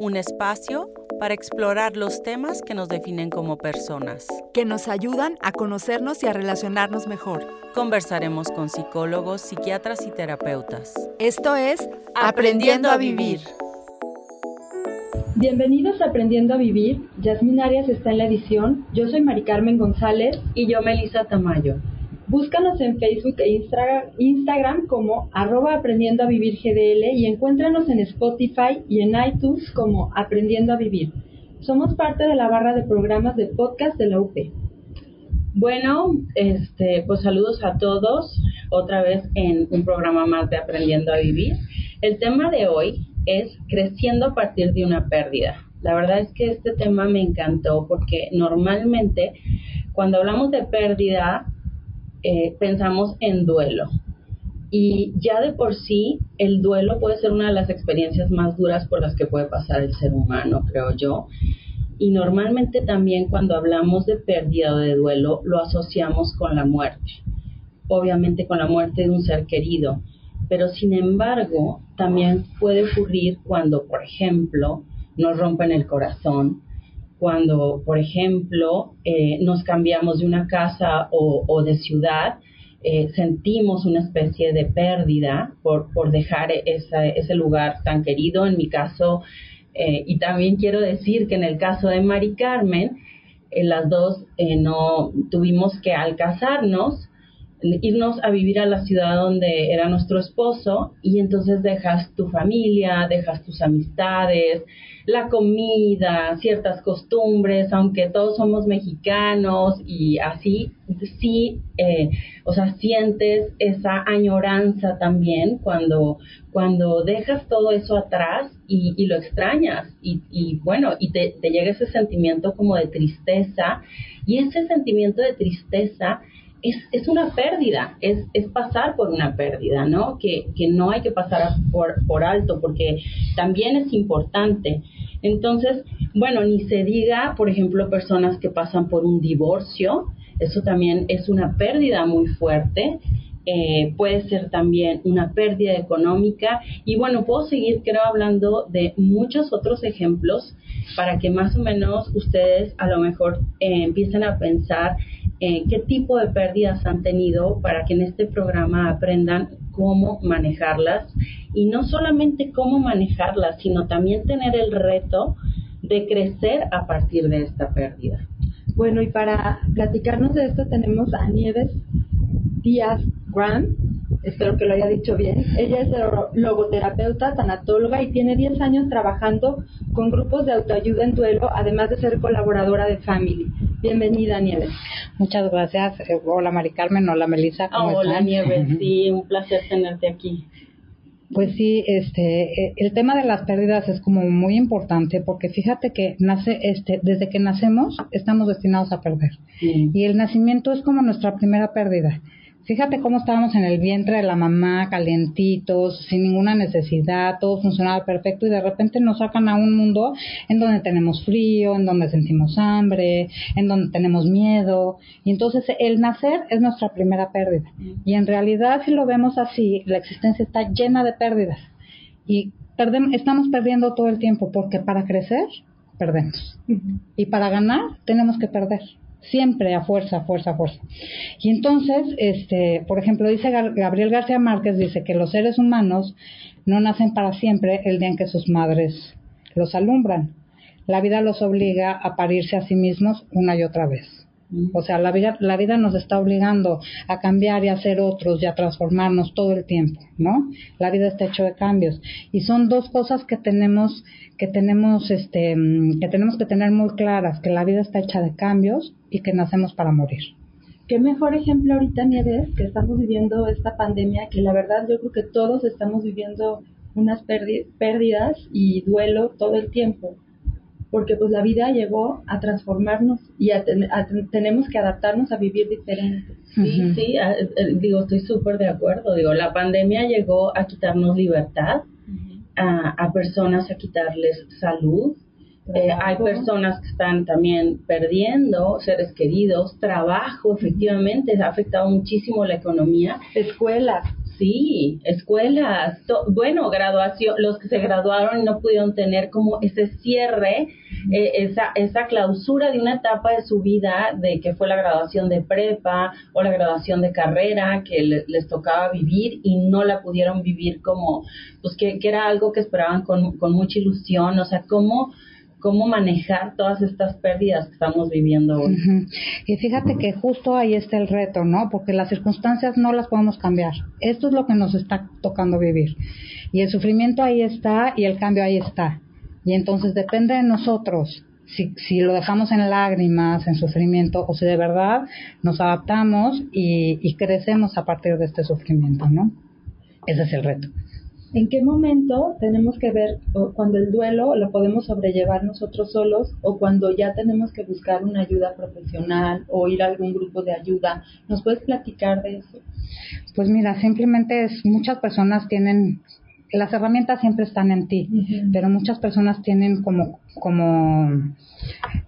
un espacio para explorar los temas que nos definen como personas. que nos ayudan a conocernos y a relacionarnos mejor. Conversaremos con psicólogos, psiquiatras y terapeutas. Esto es Aprendiendo a Vivir. Bienvenidos a Aprendiendo a Vivir. Yasmín Arias está en la edición. Yo soy Mari Carmen González. Y yo, Melissa Tamayo. Búscanos en Facebook e Instagram como arroba Aprendiendo a Vivir GDL y encuéntranos en Spotify y en iTunes como Aprendiendo a Vivir. Somos parte de la barra de programas de podcast de la UP. Bueno, este, pues saludos a todos, otra vez en un programa más de Aprendiendo a Vivir. El tema de hoy es creciendo a partir de una pérdida. La verdad es que este tema me encantó porque normalmente cuando hablamos de pérdida eh, pensamos en duelo. Y ya de por sí el duelo puede ser una de las experiencias más duras por las que puede pasar el ser humano, creo yo. Y normalmente también cuando hablamos de pérdida o de duelo lo asociamos con la muerte, obviamente con la muerte de un ser querido, pero sin embargo también puede ocurrir cuando, por ejemplo, nos rompen el corazón, cuando, por ejemplo, eh, nos cambiamos de una casa o, o de ciudad, eh, sentimos una especie de pérdida por, por dejar esa- ese lugar tan querido. En mi caso, eh, y también quiero decir que en el caso de Mari Carmen, eh, las dos eh, no tuvimos que al casarnos irnos a vivir a la ciudad donde era nuestro esposo y entonces dejas tu familia, dejas tus amistades, la comida, ciertas costumbres, aunque todos somos mexicanos y así, sí, eh, o sea, sientes esa añoranza también cuando, cuando dejas todo eso atrás y, y lo extrañas y, y bueno, y te, te llega ese sentimiento como de tristeza y ese sentimiento de tristeza es, es una pérdida, es, es pasar por una pérdida, ¿no? Que, que no hay que pasar por, por alto porque también es importante. Entonces, bueno, ni se diga, por ejemplo, personas que pasan por un divorcio, eso también es una pérdida muy fuerte. Eh, puede ser también una pérdida económica y bueno, puedo seguir creo hablando de muchos otros ejemplos para que más o menos ustedes a lo mejor eh, empiecen a pensar eh, qué tipo de pérdidas han tenido para que en este programa aprendan cómo manejarlas y no solamente cómo manejarlas, sino también tener el reto de crecer a partir de esta pérdida. Bueno, y para platicarnos de esto tenemos a Nieves Díaz Graham. Espero que lo haya dicho bien. Ella es lo- logoterapeuta, tanatóloga y tiene 10 años trabajando con grupos de autoayuda en duelo, además de ser colaboradora de Family. Bienvenida, Nieves. Muchas gracias. Eh, Hola Mari Carmen, hola Melissa. ¿cómo Hola están? Nieves, sí, un placer tenerte aquí. Pues sí, este, eh, el tema de las pérdidas es como muy importante porque fíjate que nace, este, desde que nacemos estamos destinados a perder Sí. y el nacimiento es como nuestra primera pérdida. Fíjate cómo estábamos en el vientre de la mamá, calientitos, sin ninguna necesidad, todo funcionaba perfecto y de repente nos sacan a un mundo en donde tenemos frío, en donde sentimos hambre, en donde tenemos miedo. Y entonces el nacer es nuestra primera pérdida. Y en realidad si lo vemos así, la existencia está llena de pérdidas. Y estamos perdiendo todo el tiempo porque para crecer perdemos. Y para ganar tenemos que perder. Siempre a fuerza, fuerza, fuerza. Y entonces, este, por ejemplo, dice Gabriel García Márquez, dice que los seres humanos no nacen para siempre el día en que sus madres los alumbran. La vida los obliga a parirse a sí mismos una y otra vez. O sea, la vida, la vida nos está obligando a cambiar y a ser otros y a transformarnos todo el tiempo, ¿no? La vida está hecho de cambios. Y son dos cosas que tenemos, que tenemos, este, que tenemos que tener muy claras, que la vida está hecha de cambios y que nacemos para morir. Qué mejor ejemplo ahorita, Nieves, que estamos viviendo esta pandemia, que la verdad yo creo que todos estamos viviendo unas pérdidas y duelo todo el tiempo. Porque pues la vida llegó a transformarnos y a, tenemos que adaptarnos a vivir diferente. Sí, sí, digo, estoy súper de acuerdo. Digo, la pandemia llegó a quitarnos libertad, a, a personas a quitarles salud, eh, hay personas que están también perdiendo seres queridos, trabajo, efectivamente, ha afectado muchísimo la economía. Escuelas. Sí, escuelas, bueno, graduación, los que se graduaron y no pudieron tener como ese cierre, eh, esa, esa clausura de una etapa de su vida, de que fue la graduación de prepa o la graduación de carrera, que les tocaba vivir y no la pudieron vivir como, pues que, que era algo que esperaban con, con mucha ilusión, o sea, cómo cómo manejar todas estas pérdidas que estamos viviendo hoy. Y fíjate que justo ahí está el reto, ¿no? Porque las circunstancias no las podemos cambiar. Esto es lo que nos está tocando vivir. Y el sufrimiento ahí está y el cambio ahí está. Y entonces depende de nosotros si, si lo dejamos en lágrimas, en sufrimiento, o si de verdad nos adaptamos y, y crecemos a partir de este sufrimiento, ¿no? Ese es el reto. ¿En qué momento tenemos que ver cuando el duelo lo podemos sobrellevar nosotros solos o cuando ya tenemos que buscar una ayuda profesional o ir a algún grupo de ayuda? ¿Nos puedes platicar de eso? Pues mira, simplemente es, muchas personas tienen las herramientas siempre están en ti, pero muchas personas tienen como, como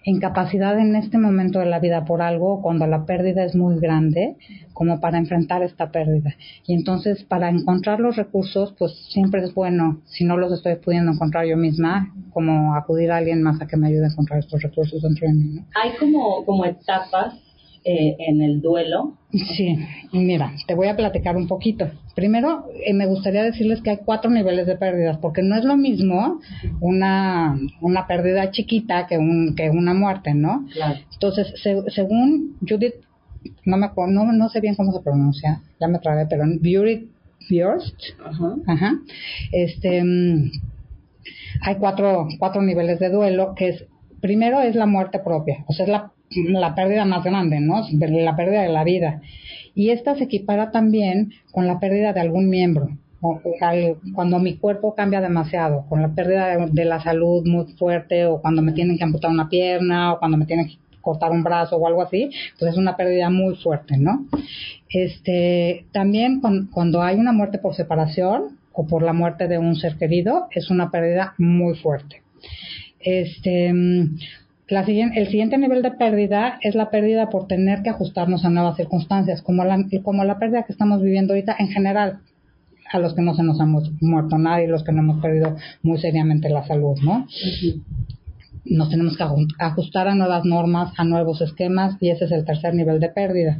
incapacidad en este momento de la vida por algo, cuando la pérdida es muy grande, como para enfrentar esta pérdida. Y entonces, para encontrar los recursos, pues siempre es bueno, si no los estoy pudiendo encontrar yo misma, como acudir a alguien más a que me ayude a encontrar estos recursos dentro de mí. Hay como, como etapas eh, en el duelo? Sí, mira, te voy a platicar un poquito. Primero, eh, me gustaría decirles que hay cuatro niveles de pérdidas, porque no es lo mismo una, una pérdida chiquita que, un, que una muerte, ¿no? Entonces, según Judith, no, me, no, no sé bien cómo se pronuncia, ya me tragué, pero Judith Björst, ajá. este, mm, hay cuatro, cuatro niveles de duelo, que es, primero es la muerte propia, o sea, es la la pérdida más grande, ¿no? La pérdida de la vida. Y esta se equipara también con la pérdida de algún miembro. cuando mi cuerpo cambia demasiado, con la pérdida de, la salud muy fuerte, o cuando me tienen que amputar una pierna, o cuando me tienen que cortar un brazo o algo así, pues es una pérdida muy fuerte, ¿no? Este, también cuando hay una muerte por separación o por la muerte de un ser querido, es una pérdida muy fuerte. Este, el siguiente nivel de pérdida es la pérdida por tener que ajustarnos a nuevas circunstancias, como la, como la pérdida que estamos viviendo ahorita en general, a los que no se nos hemos muerto nadie, los que no hemos perdido muy seriamente la salud, ¿no? Nos tenemos que ajustar a nuevas normas, a nuevos esquemas, y ese es el tercer nivel de pérdida.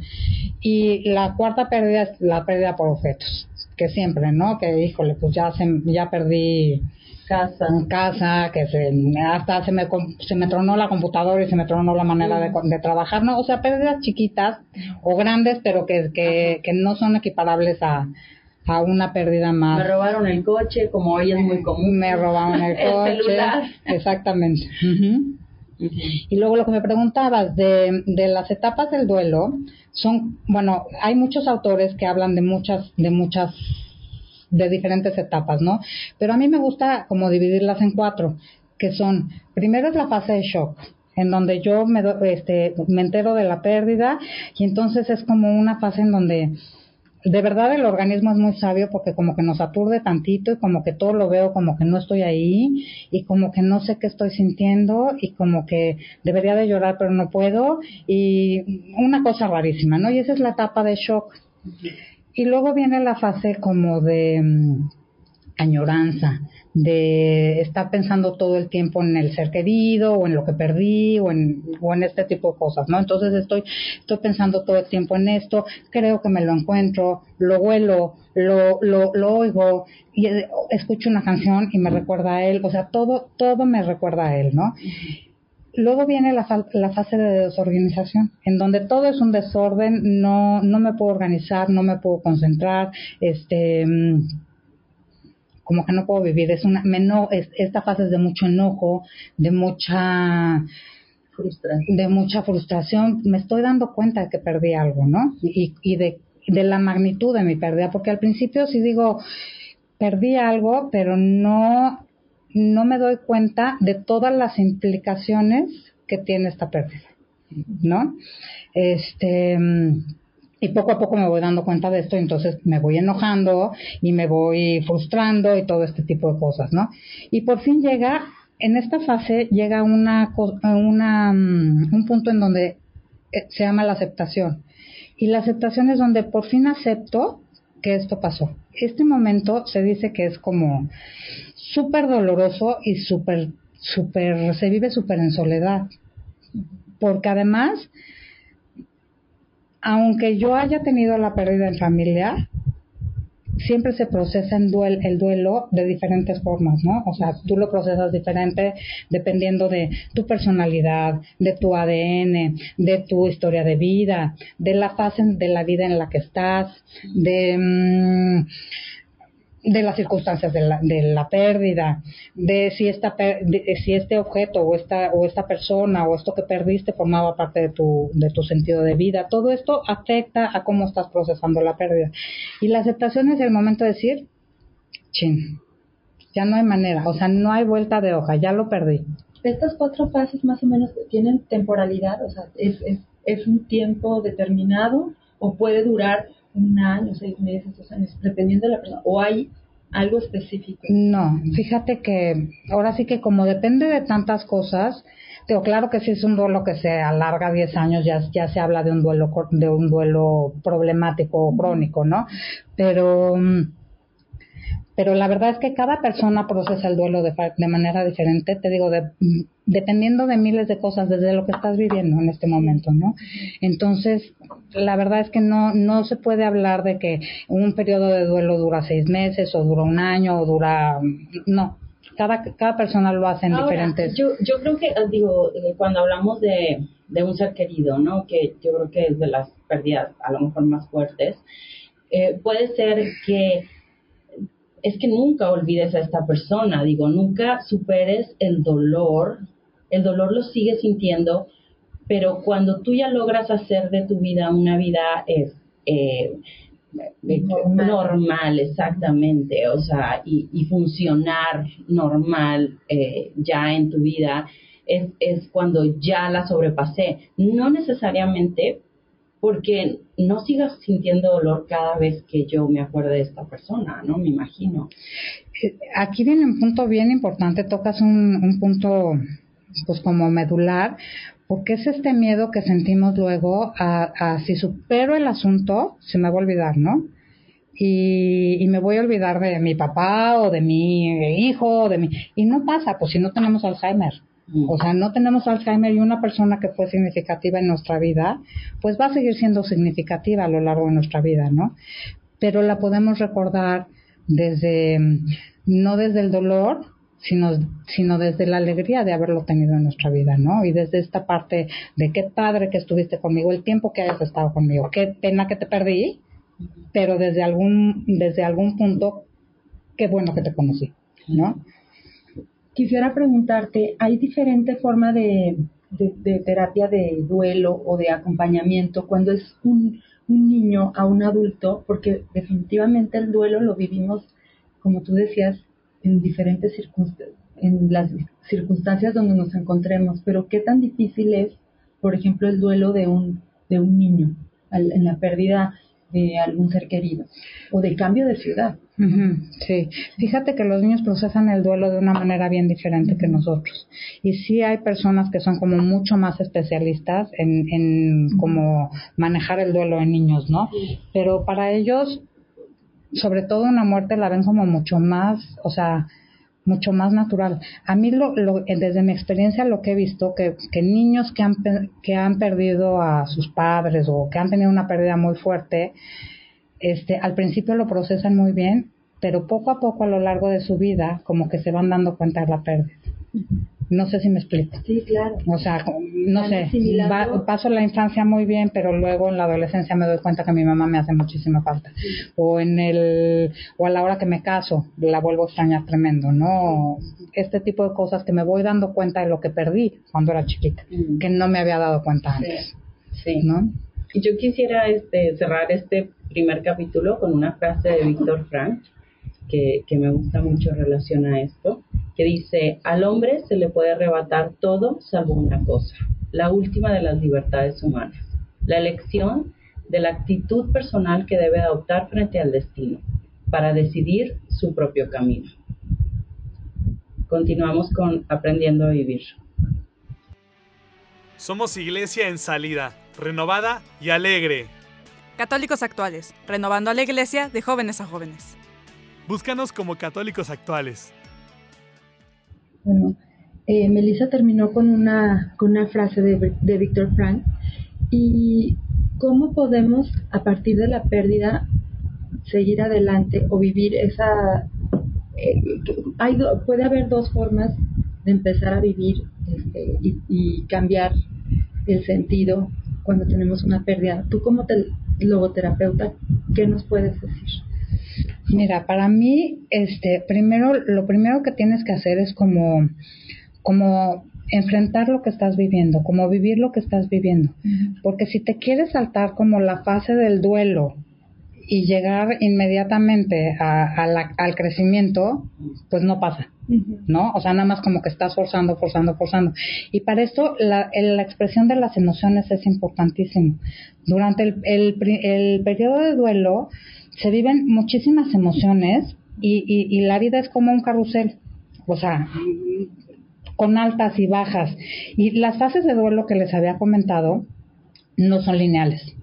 Y la cuarta pérdida es la pérdida por objetos, que siempre, ¿no? Que, híjole, pues ya, se, ya perdí casa. En casa, que se, hasta se me, se me tronó la computadora y se me tronó la manera de, de trabajar, ¿no? O sea, pérdidas chiquitas o grandes, pero que, que, que no son equiparables a, a una pérdida más. Me robaron el coche, como hoy es muy común. Me robaron el coche. celular. Exactamente. Y luego lo que me preguntabas de, de las etapas del duelo, son, bueno, hay muchos autores que hablan de muchas, de muchas de diferentes etapas, ¿no? Pero a mí me gusta como dividirlas en cuatro, que son, primero es la fase de shock, en donde yo me, este, me entero de la pérdida y entonces es como una fase en donde de verdad el organismo es muy sabio porque como que nos aturde tantito y como que todo lo veo como que no estoy ahí y como que no sé qué estoy sintiendo y como que debería de llorar pero no puedo y una cosa rarísima, ¿no? Y esa es la etapa de shock. Y luego viene la fase como de mm, añoranza, de estar pensando todo el tiempo en el ser querido o en lo que perdí o en, o en este tipo de cosas, ¿no? Entonces estoy, estoy pensando todo el tiempo en esto, creo que me lo encuentro, lo huelo, lo, lo, lo oigo y eh, escucho una canción y me recuerda a él, o sea, todo, todo me recuerda a él, ¿no? Luego viene la, fase de desorganización, en donde todo es un desorden, no, no me puedo organizar, no me puedo concentrar, este, mm, como que no puedo vivir. Es una, esta fase es de mucho enojo, de mucha frustración. de mucha frustración. Me estoy dando cuenta de que perdí algo, ¿no? Y, y de, de la magnitud de mi pérdida, porque al principio sí digo, perdí algo, pero no no me doy cuenta de todas las implicaciones que tiene esta pérdida, ¿no? Este, y poco a poco me voy dando cuenta de esto, entonces me voy enojando y me voy frustrando y todo este tipo de cosas, ¿no? Y por fin llega, en esta fase llega una, una mm, un punto en donde eh, se llama la aceptación. Y la aceptación es donde por fin acepto que esto pasó. Este momento se dice que es como súper doloroso y súper, súper, se vive súper en soledad. Porque además, aunque yo haya tenido la pérdida en familia, siempre se procesa en el duelo de diferentes formas, ¿no? O sea, tú lo procesas diferente dependiendo de tu personalidad, de tu ADN, de tu historia de vida, de la fase de la vida en la que estás, de... De las circunstancias de la, de la pérdida, de si esta si este objeto o esta o esta persona o esto que perdiste formaba parte de tu de tu sentido de vida, todo esto afecta a cómo estás procesando la pérdida. Y la aceptación es el momento de decir, chin, ya no hay manera, o sea, no hay vuelta de hoja, ya lo perdí. Estas cuatro fases más o menos tienen temporalidad, o sea, es, es, es un tiempo determinado o puede durar un año, seis meses, dos años, dependiendo de la persona, o hay algo específico. No, fíjate que ahora sí que como depende de tantas cosas, digo, claro que si es un duelo que se alarga 10 años, ya, ya se habla de un duelo de un duelo problemático o crónico, ¿no? Pero mm, pero la verdad es que cada persona procesa el duelo de, de manera diferente, te digo, de, dependiendo de miles de cosas desde lo que estás viviendo en este momento, ¿no? Entonces, la verdad es que no, no se puede hablar de que un periodo de duelo dura seis meses o dura un año o dura, no, cada, cada persona lo hace en diferentes. Yo, yo creo que, digo, eh, cuando hablamos de, de un ser querido, ¿no? Que yo creo que es de las pérdidas a lo mejor más fuertes, eh, puede ser que es que nunca olvides a esta persona, digo, nunca superes el dolor, el dolor lo sigues sintiendo, pero cuando tú ya logras hacer de tu vida una vida es, eh, normal. exactamente, o sea, y, funcionar normal eh, ya en tu vida, es, es cuando ya la sobrepasé. No necesariamente porque no sigas sintiendo dolor cada vez que yo me acuerdo de esta persona, ¿no? Me imagino. Aquí viene un punto bien importante, tocas un, punto pues como medular, porque es este miedo que sentimos luego a, si supero el asunto, se me va a olvidar, ¿no? Y, y, me voy a olvidar de mi papá o de mi hijo o de mi... Y no pasa, pues si no tenemos Alzheimer. O sea, no tenemos Alzheimer y una persona que fue significativa en nuestra vida, pues va a seguir siendo significativa a lo largo de nuestra vida, ¿no? Pero la podemos recordar desde, no desde el dolor, sino, sino desde la alegría de haberlo tenido en nuestra vida, ¿no? Y desde esta parte de qué padre que estuviste conmigo, el tiempo que hayas estado conmigo, qué pena que te perdí, pero desde algún, desde algún punto, qué bueno que te conocí, ¿no? Quisiera preguntarte, ¿hay diferente forma de, terapia de duelo o de acompañamiento cuando es un, niño a un adulto? Porque definitivamente el duelo lo vivimos, como tú decías, en diferentes circunstancias, en las circunstancias donde nos encontremos, pero ¿qué tan difícil es, por ejemplo, el duelo de un, de un niño en la pérdida de algún ser querido o de cambio de ciudad? Sí, fíjate que los niños procesan el duelo de una manera bien diferente que nosotros. Y sí hay personas que son como mucho más especialistas en, en cómo manejar el duelo en niños, ¿no? Pero para ellos, sobre todo una muerte la ven como mucho más, o sea, mucho más natural. A mí, lo, lo, desde mi experiencia, lo que he visto, que, que niños que han, que han perdido a sus padres o que han tenido una pérdida muy fuerte, este, al principio lo procesan muy bien, pero poco a poco a lo largo de su vida como que se van dando cuenta de la pérdida. No sé si me explico. Sí, claro. O sea, no sé, paso la infancia muy bien, pero luego en la adolescencia me doy cuenta que mi mamá me hace muchísima falta. O en el o a la hora que me caso, la vuelvo a extrañar tremendo, ¿no? Este tipo de cosas que me voy dando cuenta de lo que perdí cuando era chiquita, que no me había dado cuenta antes. Sí. ¿No? Yo quisiera este, cerrar este primer capítulo con una frase de Víctor Frank que, que me gusta mucho relación a esto, que dice, al hombre se le puede arrebatar todo salvo una cosa, la última de las libertades humanas, la elección de la actitud personal que debe adoptar frente al destino para decidir su propio camino. Continuamos con aprendiendo a vivir. Somos iglesia en salida, renovada y alegre. Católicos actuales, renovando a la iglesia de jóvenes a jóvenes. Búscanos como católicos actuales. Bueno, eh, Melissa terminó con una, con una frase de, de Víctor Frank y cómo podemos a partir de la pérdida seguir adelante o vivir esa... Eh, hay puede haber dos formas de empezar a vivir este, y, cambiar el sentido cuando tenemos una pérdida. Tú como te, logoterapeuta, ¿qué nos puedes decir? Mira, para mí, este, primero, lo primero que tienes que hacer es como, como enfrentar lo que estás viviendo, como vivir lo que estás viviendo. Porque si te quieres saltar como la fase del duelo y llegar inmediatamente a, la, al crecimiento, pues no pasa. ¿no? O sea, nada más como que estás forzando, forzando, forzando. Y para esto la, la expresión de las emociones es importantísimo. Durante el, el, el, periodo de duelo se viven muchísimas emociones y, y, y la vida es como un carrusel. O sea, con altas y bajas. Y las fases de duelo que les había comentado no son lineales.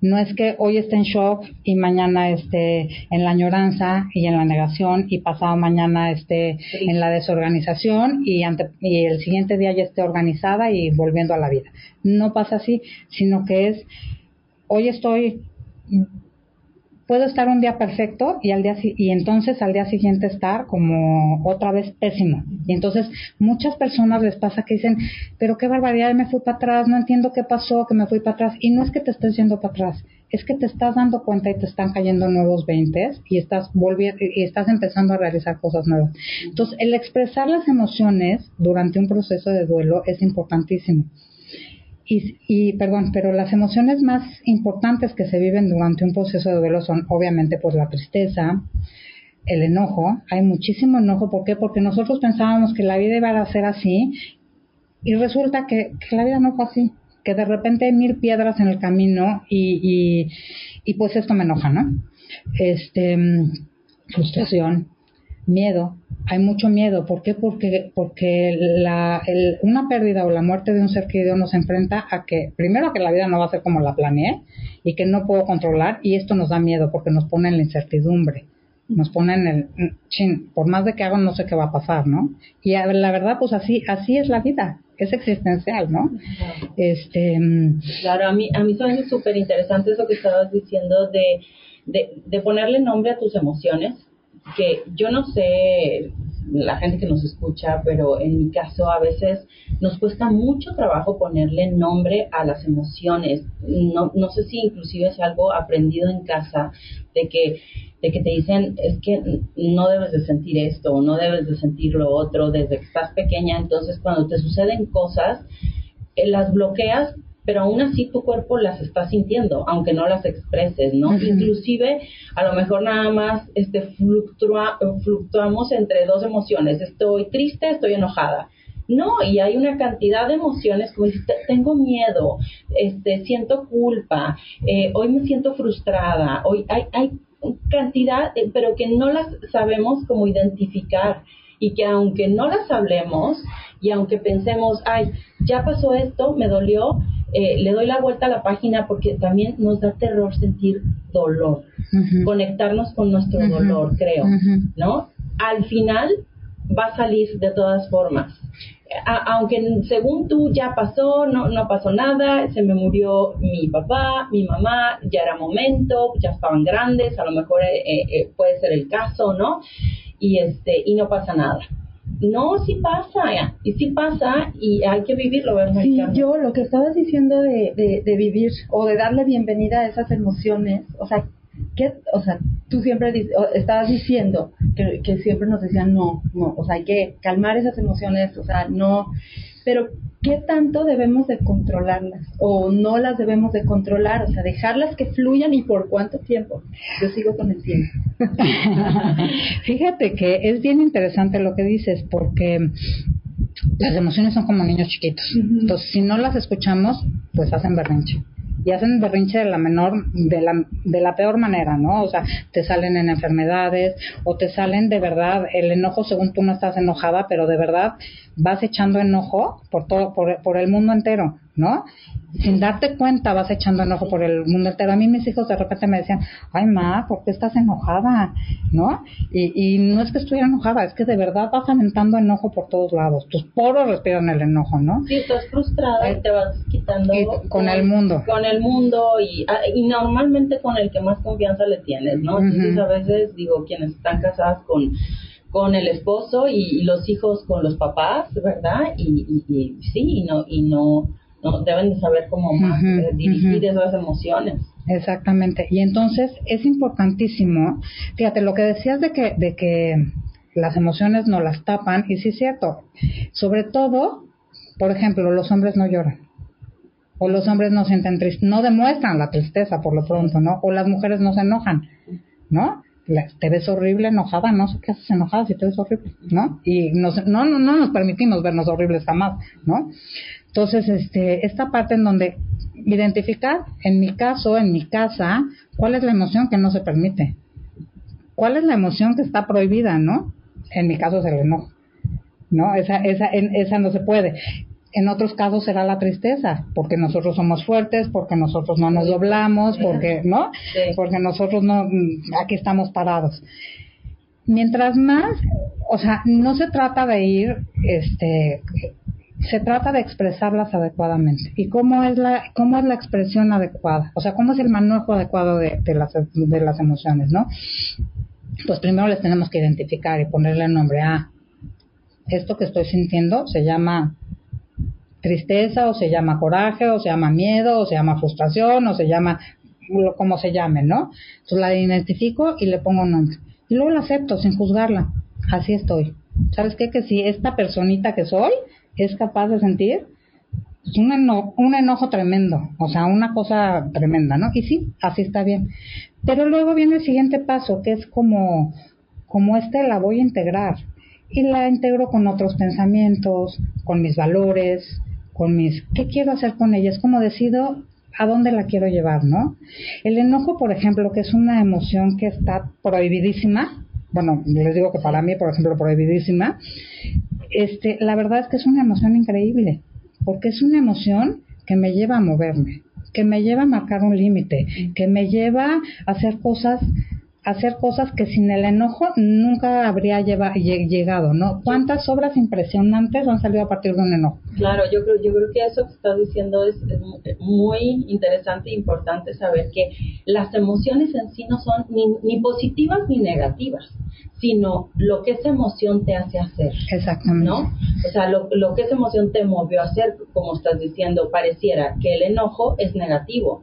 No es que hoy esté en shock y mañana esté en la añoranza y en la negación y pasado mañana esté en la desorganización y, ante, y el siguiente día ya esté organizada y volviendo a la vida. No pasa así, sino que es hoy estoy puedo estar un día perfecto y al día y entonces al día siguiente estar como otra vez pésimo. Y entonces muchas personas les pasa que dicen, pero qué barbaridad, me fui para atrás, no entiendo qué pasó, que me fui para atrás. Y no es que te estés yendo para atrás, es que te estás dando cuenta y te están cayendo nuevos 20 y estás volviendo y estás empezando a realizar cosas nuevas. Entonces, el expresar las emociones durante un proceso de duelo es importantísimo. Y, y, perdón, pero las emociones más importantes que se viven durante un proceso de duelo son obviamente pues la tristeza, el enojo, hay muchísimo enojo, ¿por qué? Porque nosotros pensábamos que la vida iba a ser así y resulta que, que la vida no fue así, que de repente hay mil piedras en el camino y, y, y pues esto me enoja, ¿no? Este, frustración, miedo, hay mucho miedo. ¿Por qué? Porque, porque la, el, una pérdida o la muerte de un ser querido nos enfrenta a que, primero, que la vida no va a ser como la planeé y que no puedo controlar, y esto nos da miedo porque nos pone en la incertidumbre. Nos pone en el, chin, por más de que hago, no sé qué va a pasar, ¿no? Y la verdad, pues así, así es la vida, es existencial, ¿no? Este, claro, a mí, a mí es súper interesante eso que estabas diciendo de, de, de ponerle nombre a tus emociones que yo no sé la gente que nos escucha, pero en mi caso a veces nos cuesta mucho trabajo ponerle nombre a las emociones. No, no sé si inclusive es algo aprendido en casa de que de que te dicen es que no debes de sentir esto o no debes de sentir lo otro desde que estás pequeña, entonces cuando te suceden cosas eh, las bloqueas pero aún así tu cuerpo las está sintiendo, aunque no las expreses, ¿no? Inclusive, a lo mejor nada más este, fluctua, fluctuamos entre dos emociones, estoy triste, estoy enojada. No, y hay una cantidad de emociones, como dices, tengo miedo, este, siento culpa, eh, hoy me siento frustrada, hoy hay, hay cantidad, eh, pero que no las sabemos cómo identificar y que aunque no las hablemos y aunque pensemos, ay, ya pasó esto, me dolió, eh, le doy la vuelta a la página porque también nos da terror sentir dolor, conectarnos con nuestro dolor, creo, ¿no? Al final va a salir de todas formas. aunque según tú ya pasó, no, no pasó nada, se me murió mi papá, mi mamá, ya era momento, ya estaban grandes, a lo mejor eh, eh, puede ser el caso, ¿no? Y, este, y no pasa nada no, sí pasa, y sí pasa, y hay que vivirlo, ¿verdad? Sí, yo lo que estabas diciendo de, de, vivir o de darle bienvenida a esas emociones, o sea, ¿qué, o sea, tú siempre estabas diciendo que, que siempre nos decían no, no, o sea, hay que calmar esas emociones, o sea, no, pero ¿qué tanto debemos de controlarlas o no las debemos de controlar? O sea, dejarlas que fluyan y por cuánto tiempo. Yo sigo con el tiempo. Fíjate que es bien interesante lo que dices porque las emociones son como niños chiquitos. Entonces, si no las escuchamos, pues hacen berrinche y hacen berrinche de la menor, de la, de la peor manera, ¿no? O sea, te salen en enfermedades o te salen de verdad el enojo según tú no estás enojada, pero de verdad vas echando enojo por todo, por, por el mundo entero, ¿no? sin darte cuenta vas echando enojo por el mundo entero. A mí mis hijos de repente me decían, ay, ma, ¿por qué estás enojada? ¿No? Y, y no es que estuviera enojada, es que de verdad vas aumentando enojo por todos lados. Tus poros respiran el enojo, ¿no? Sí, estás frustrada y te vas quitando... con, el mundo. Con el mundo y, ah, y normalmente con el que más confianza le tienes, ¿no? Entonces a veces, digo, quienes están casadas con con el esposo y, los hijos con los papás, ¿verdad? Y, y, y sí, y no, y no ¿no? Deben de saber cómo más eh, dirigir esas emociones. Exactamente. Y entonces es importantísimo, fíjate, lo que decías de que, de que las emociones no las tapan, y sí es cierto, sobre todo, por ejemplo, los hombres no lloran. O los hombres no sienten triste, no demuestran la tristeza por lo pronto, ¿no? O las mujeres no se enojan, ¿no? Te ves horrible enojada, no sé qué haces enojada si te ves horrible, ¿no? Y nos, no, no, no nos permitimos vernos horribles jamás, ¿no? Entonces, este, esta parte en donde identificar, en mi caso, en mi casa, cuál es la emoción que no se permite. ¿Cuál es la emoción que está prohibida, no? En mi caso es el enojo. ¿No? Esa, esa, esa no se puede. En otros casos será la tristeza, porque nosotros somos fuertes, porque nosotros no nos doblamos, porque, ¿no? Porque nosotros no, aquí estamos parados. Mientras más, o sea, no se trata de ir, este, se trata de expresarlas adecuadamente. ¿Y cómo es la, cómo es la expresión adecuada? O sea, ¿cómo es el manejo adecuado de, de, las, de las emociones, no? Pues primero les tenemos que identificar y ponerle nombre a esto que estoy sintiendo se llama tristeza o se llama coraje o se llama miedo o se llama frustración o se llama como se llame, ¿no? Entonces la identifico y le pongo nombre. Y luego la acepto sin juzgarla. Así estoy. ¿Sabes qué? Que si esta personita que soy es capaz de sentir un, un enojo tremendo, o sea, una cosa tremenda, ¿no? Y sí, así está bien. Pero luego viene el siguiente paso, que es como, como este la voy a integrar. Y la integro con otros pensamientos, con mis valores, con mis, ¿qué quiero hacer con ella? Es como decido a dónde la quiero llevar, ¿no? El enojo, por ejemplo, que es una emoción que está prohibidísima, bueno, les digo que para mí, por ejemplo, prohibidísima, este, la verdad es que es una emoción increíble, porque es una emoción que me lleva a moverme, que me lleva a marcar un límite, que me lleva a hacer cosas hacer cosas que sin el enojo nunca habría llegado, ¿no? ¿Cuántas obras impresionantes han salido a partir de un enojo? Claro, yo creo, yo creo que eso que estás diciendo es, muy interesante e importante saber que las emociones en sí no son ni, ni positivas ni negativas sino lo que esa emoción te hace hacer. Exactamente. ¿No? O sea, lo, lo que esa emoción te movió a hacer, como estás diciendo, pareciera que el enojo es negativo.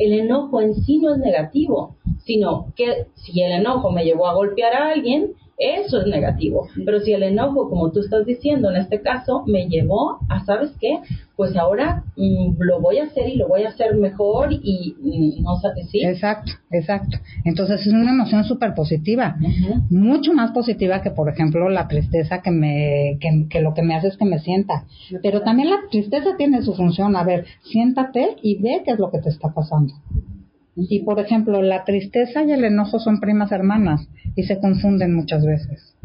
El enojo en sí no es negativo, sino que si el enojo me llevó a golpear a alguien, eso es negativo. Pero si el enojo, como tú estás diciendo en este caso, me llevó a, ¿sabes qué? Pues ahora mm, lo voy a hacer y lo voy a hacer mejor y mm, no sabes, ¿sí? Exacto, exacto. Entonces es una emoción súper positiva, mucho más positiva que, por ejemplo, la tristeza que me, que, que, lo que me hace es que me sienta. Pero también la tristeza tiene su función. A ver, siéntate y ve qué es lo que te está pasando. Y por ejemplo, la tristeza y el enojo son primas hermanas y se confunden muchas veces.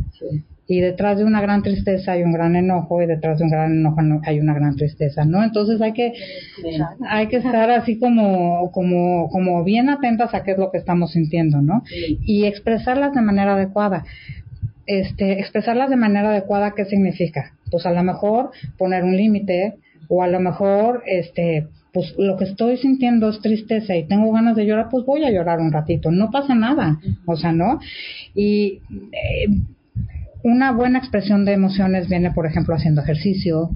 Y detrás de una gran tristeza hay un gran enojo y detrás de un gran enojo hay una gran tristeza, ¿no? Entonces hay que hay que estar así como como como bien atentas a qué es lo que estamos sintiendo, ¿no? Y expresarlas de manera adecuada. Este, expresarlas de manera adecuada, ¿qué significa? Pues a lo mejor poner un límite o a lo mejor este pues lo que estoy sintiendo es tristeza y tengo ganas de llorar, pues voy a llorar un ratito, no pasa nada, o sea, ¿no? Y eh, una buena expresión de emociones viene, por ejemplo, haciendo ejercicio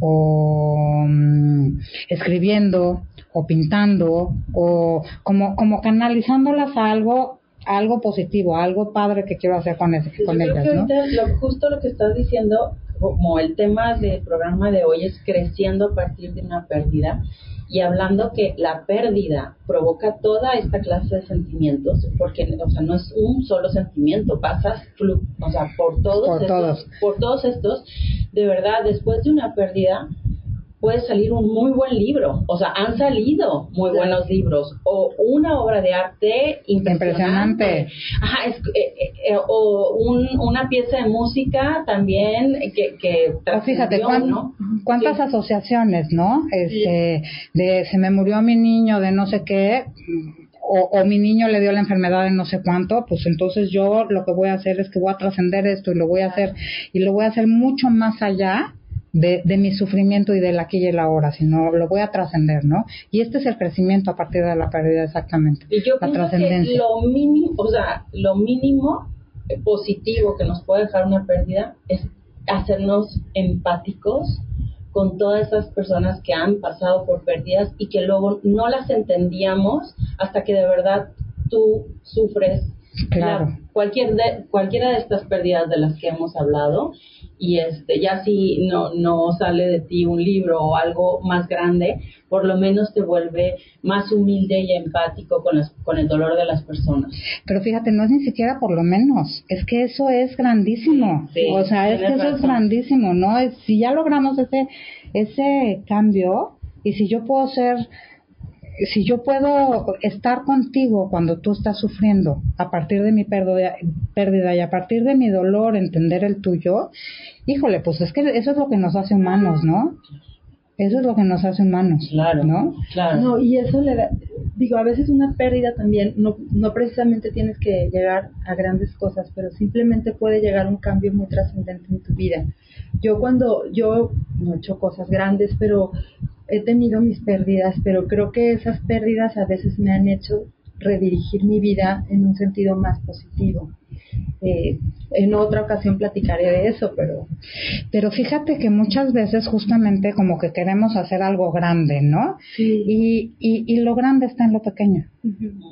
o mm, escribiendo o pintando o como, como canalizándolas a algo algo positivo, algo padre que quiero hacer con, con ellas, ¿no? lo, justo lo que estás diciendo como el tema del programa de hoy es creciendo a partir de una pérdida y hablando que la pérdida provoca toda esta clase de sentimientos, porque o sea, no es un solo sentimiento, pasas o sea, por todos Por estos, todos. por todos estos, de verdad, después de una pérdida puede salir un muy buen libro, o sea, han salido muy buenos libros, o una obra de arte impresionante, Impresionante. Ajá, es- eh, eh, eh, o un- una pieza de música también que, que O fíjate, cuán- ¿no? cuántas Sí. asociaciones, ¿no? Este, de se me murió mi niño de no sé qué, o, o mi niño le dio la enfermedad de no sé cuánto, pues entonces yo lo que voy a hacer es que voy a trascender esto y lo voy a hacer, y lo voy a hacer mucho más allá de, de mi sufrimiento y del aquí y el ahora, sino lo voy a trascender, ¿no? Y este es el crecimiento a partir de la pérdida, exactamente. Y yo la pienso que trascendencia. lo mínimo, o sea, lo mínimo eh, positivo que nos puede dejar una pérdida es hacernos empáticos con todas esas personas que han pasado por pérdidas y que luego no las entendíamos hasta que de verdad tú sufres Claro. la- cualquier de, cualquiera de estas pérdidas de las que hemos hablado y este ya si no no sale de ti un libro o algo más grande por lo menos te vuelve más humilde y empático con las, con el dolor de las personas Pero fíjate, no es ni siquiera por lo menos, es que eso es grandísimo. Sí, o sea, es que eso es grandísimo, ¿no? Es- si ya logramos ese ese cambio y si yo puedo ser si yo puedo estar contigo cuando tú estás sufriendo a partir de mi pérdida, y a partir de mi dolor entender el tuyo, híjole, pues es que eso es lo que nos hace humanos, ¿no? Eso es lo que nos hace humanos, Claro. ¿no? claro No, y eso le da, digo, a veces una pérdida también, no, no precisamente tienes que llegar a grandes cosas, pero simplemente puede llegar un cambio muy trascendente en tu vida. Yo cuando, yo no he hecho cosas grandes, pero he tenido mis pérdidas, pero creo que esas pérdidas a veces me han hecho redirigir mi vida en un sentido más positivo. Eh, en otra ocasión platicaré de eso, pero Pero fíjate que muchas veces justamente como que queremos hacer algo grande, ¿no? sí. Y, y, y lo grande está en lo pequeño.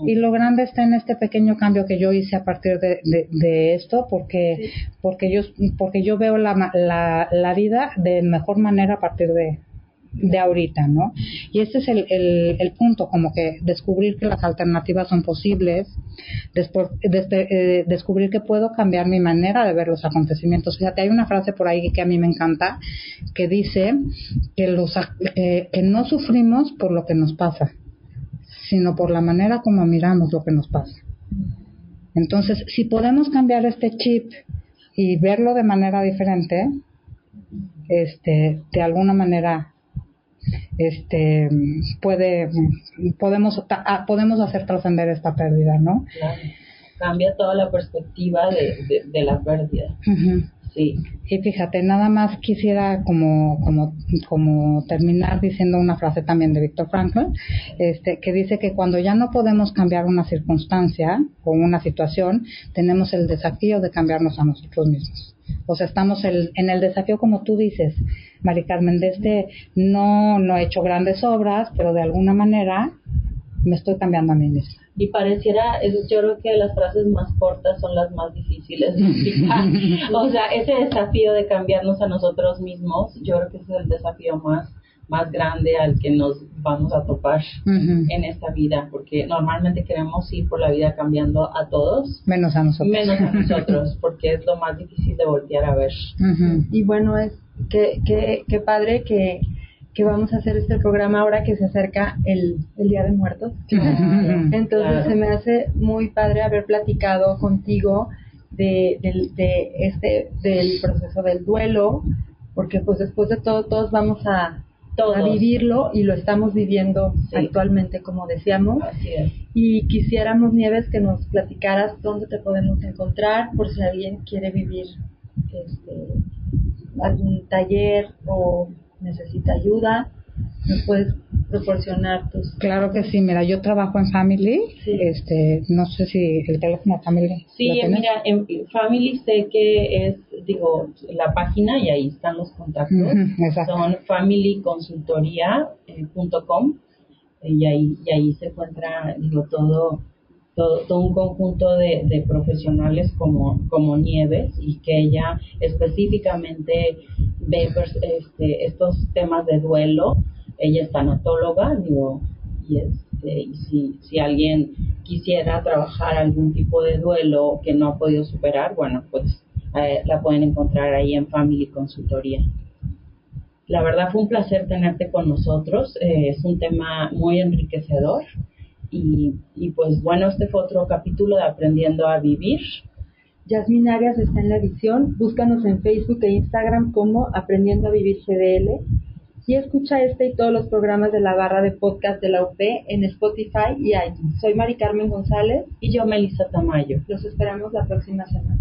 Y lo grande está en este pequeño cambio que yo hice a partir de, de, de esto, porque, porque, yo, porque yo veo la, la, la vida de mejor manera a partir de, de ahorita, ¿no? Y ese es el, el, el punto, como que descubrir que las alternativas son posibles, despe- eh, descubrir que puedo cambiar mi manera de ver los acontecimientos. Fíjate, hay una frase por ahí que a mí me encanta, que dice que, los, eh, que no sufrimos por lo que nos pasa, sino por la manera como miramos lo que nos pasa. Entonces, si podemos cambiar este chip y verlo de manera diferente, este, de alguna manera, este, puede, podemos, ah, podemos hacer trascender esta pérdida, ¿no? claro. cambia toda la perspectiva de, de, de la pérdida sí Y fíjate, nada más quisiera como, como, como terminar diciendo una frase también de Víctor Frankl, este, que dice que cuando ya no podemos cambiar una circunstancia o una situación, tenemos el desafío de cambiarnos a nosotros mismos. O sea, estamos el- en el desafío, como tú dices, Mari Carmen, de este, no, no he hecho grandes obras, pero de alguna manera me estoy cambiando a mí misma. y pareciera, es- yo creo que las frases más cortas son las más difíciles o sea, ese desafío de cambiarnos a nosotros mismos, yo creo que ese es el desafío más, más grande al que nos vamos a topar en esta vida, porque normalmente queremos ir por la vida cambiando a todos, Menos a nosotros. menos a nosotros, porque es lo más difícil de voltear a ver. Ujú. Y bueno, es que, que, que padre que, que vamos a hacer este programa ahora que se acerca el, el Día de Muertos. Entonces Claro. se me hace muy padre haber platicado contigo de, del- de este del proceso del duelo, porque pues después de todo todos vamos a, Todos. a vivirlo y lo estamos viviendo Sí. actualmente como decíamos. Así es. Y quisiéramos, Nieves, que nos platicaras dónde te podemos encontrar por si alguien quiere vivir este, algún taller o necesita ayuda. ¿Nos puedes proporcionar tus... Claro que sí, mira, yo trabajo en Family, Sí. este, no sé si el teléfono Family. Sí, mira, en Family sé que es, digo, la página y ahí están los contactos. Ujú, exacto. Son familyconsultoría.com y ahí, y ahí se encuentra, digo, todo, todo, un conjunto de, profesionales como, como Nieves y que ella específicamente ve pues, este, estos temas de duelo. Ella es tanatóloga, digo, y, este, y si, si alguien quisiera trabajar algún tipo de duelo que no ha podido superar, bueno, pues eh, la pueden encontrar ahí en Family Consultoría. La verdad fue un placer tenerte con nosotros, eh, es un tema muy enriquecedor y, y, pues bueno, este fue otro capítulo de Aprendiendo a Vivir. Yasmin Arias está en la edición, búscanos en Facebook e Instagram como Aprendiendo a Vivir GDL y escucha este y todos los programas de la barra de podcast de la UP en Spotify y iTunes. Soy Mari Carmen González y yo Melissa Tamayo. Los esperamos la próxima semana.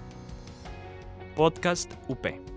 Podcast UP.